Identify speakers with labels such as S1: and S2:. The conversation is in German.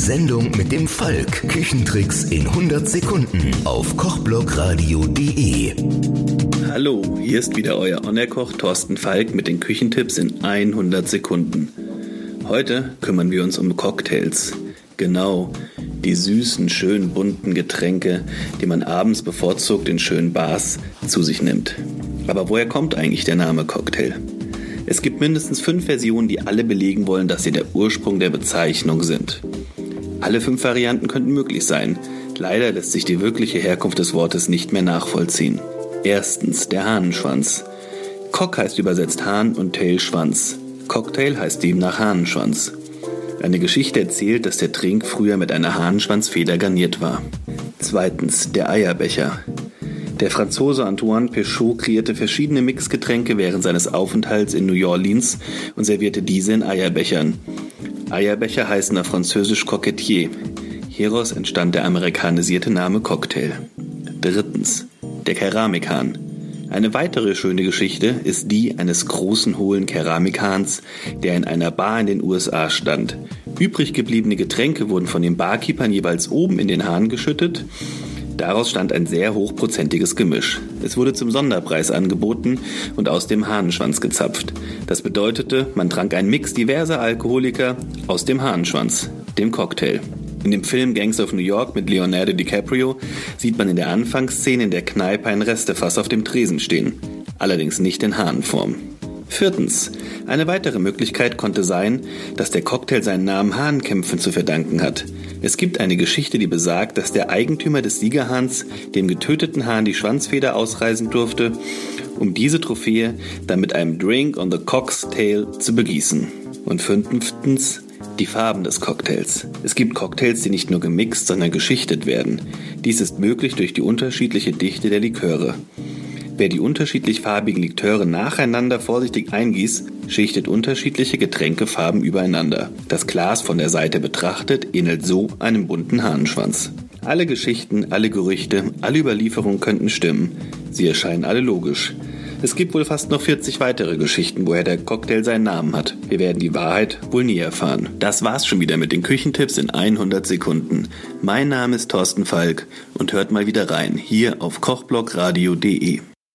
S1: Sendung mit dem Falk. Küchentricks in 100 Sekunden auf kochblogradio.de.
S2: Hallo, hier ist wieder euer Honorkoch Thorsten Falk mit den Küchentipps in 100 Sekunden. Heute kümmern wir uns um Cocktails. Genau, die süßen, schön bunten Getränke, die man abends bevorzugt in schönen Bars zu sich nimmt. Aber woher kommt eigentlich der Name Cocktail? Es gibt mindestens fünf Versionen, die alle belegen wollen, dass sie der Ursprung der Bezeichnung sind. Alle fünf Varianten könnten möglich sein. Leider lässt sich die wirkliche Herkunft des Wortes nicht mehr nachvollziehen. Erstens der Hahnenschwanz. Cock heißt übersetzt Hahn und Tail Schwanz. Cocktail heißt demnach Hahnenschwanz. Eine Geschichte erzählt, dass der Trink früher mit einer Hahnenschwanzfeder garniert war. Zweitens der Eierbecher. Der Franzose Antoine Peugeot kreierte verschiedene Mixgetränke während seines Aufenthalts in New Orleans und servierte diese in Eierbechern. Eierbecher heißen auf Französisch Coquetier. Hieraus entstand der amerikanisierte Name Cocktail. Drittens. Der Keramikhahn. Eine weitere schöne Geschichte ist die eines großen hohlen Keramikhahns, der in einer Bar in den USA stand. Übrig gebliebene Getränke wurden von den Barkeepern jeweils oben in den Hahn geschüttet Daraus stand ein sehr hochprozentiges Gemisch. Es wurde zum Sonderpreis angeboten und aus dem Hahnenschwanz gezapft. Das bedeutete, man trank einen Mix diverser Alkoholiker aus dem Hahnenschwanz, dem Cocktail. In dem Film Gangs of New York mit Leonardo DiCaprio sieht man in der Anfangsszene in der Kneipe ein Restefass auf dem Tresen stehen. Allerdings nicht in Hahnenform. Viertens. Eine weitere Möglichkeit konnte sein, dass der Cocktail seinen Namen Hahnkämpfen zu verdanken hat. Es gibt eine Geschichte, die besagt, dass der Eigentümer des Siegerhahns dem getöteten Hahn die Schwanzfeder ausreißen durfte, um diese Trophäe dann mit einem Drink on the Cock's Tail zu begießen. Und fünftens, die Farben des Cocktails. Es gibt Cocktails, die nicht nur gemixt, sondern geschichtet werden. Dies ist möglich durch die unterschiedliche Dichte der Liköre. Wer die unterschiedlich farbigen Likteure nacheinander vorsichtig eingießt, schichtet unterschiedliche Getränkefarben übereinander. Das Glas von der Seite betrachtet ähnelt so einem bunten Hahnenschwanz. Alle Geschichten, alle Gerüchte, alle Überlieferungen könnten stimmen. Sie erscheinen alle logisch. Es gibt wohl fast noch 40 weitere Geschichten, woher der Cocktail seinen Namen hat. Wir werden die Wahrheit wohl nie erfahren. Das war's schon wieder mit den Küchentipps in 100 Sekunden. Mein Name ist Thorsten Falk und hört mal wieder rein hier auf kochblogradio.de.